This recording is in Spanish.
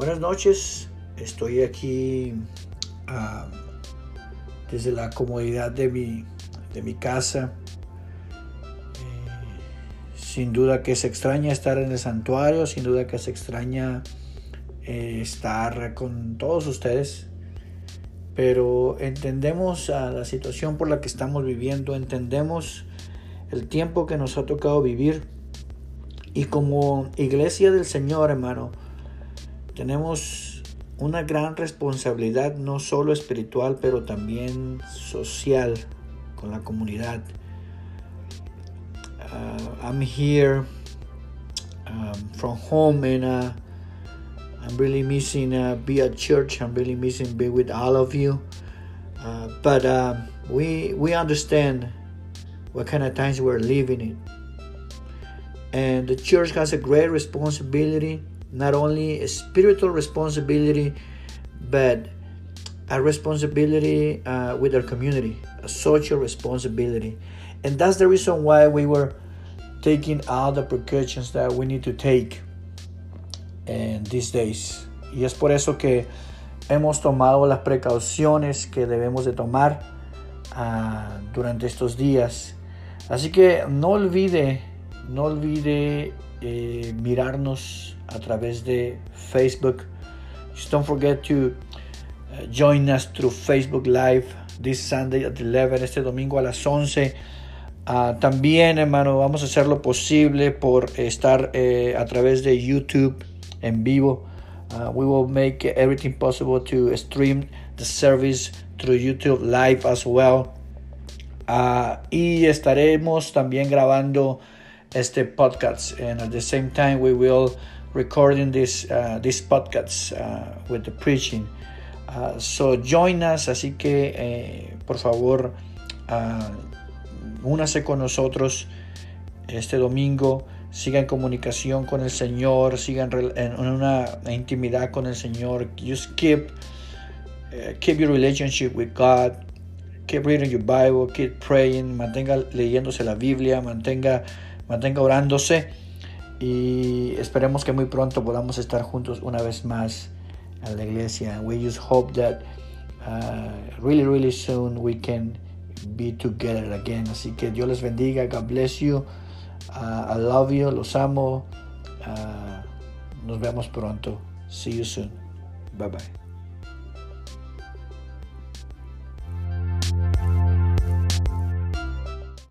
buenas noches, estoy aquí uh, desde la comodidad de mi, de mi casa. Eh, sin duda que se extraña estar en el santuario, sin duda que se extraña eh, estar con todos ustedes, pero entendemos a la situación por la que estamos viviendo, entendemos el tiempo que nos ha tocado vivir. Y como iglesia del Señor, hermano, tenemos una gran responsabilidad, no solo espiritual, pero también social con la comunidad. Uh, I'm here um, from home and uh, I'm really missing uh, be at church. I'm really missing be with all of you. Uh, but uh, we we understand what kind of times we're living in. And the church has a great responsibility, not only a spiritual responsibility, but a responsibility uh, with our community, a social responsibility. And that's the reason why we were taking all the precautions that we need to take in these days. Y es por eso que hemos tomado las precauciones que debemos de tomar uh, durante estos días. Así que no olvide no olvide eh, mirarnos a través de Facebook. Just don't forget to uh, join us through Facebook Live this Sunday at 11, este domingo a las 11. Uh, también, hermano, vamos a hacer lo posible por estar eh, a través de YouTube en vivo. Uh, we will make everything possible to stream the service through YouTube Live as well. y estaremos también grabando este podcast. And at the same time we will recording this uh, this podcast uh, with the preaching. Uh, so join us así que eh, por favor únase con nosotros este domingo. Siga en comunicación con el Señor sigan en una intimidad con el Señor. Just keep uh, keep your relationship with God. Keep reading your Bible keep praying mantenga leyéndose la Biblia mantenga mantenga orándose y esperemos que muy pronto podamos estar juntos una vez más en la iglesia. We just hope that uh, really, really soon we can be together again. Así que Dios les bendiga. God bless you. Uh, I love you. Los amo. Uh, nos vemos pronto. See you soon. Bye bye.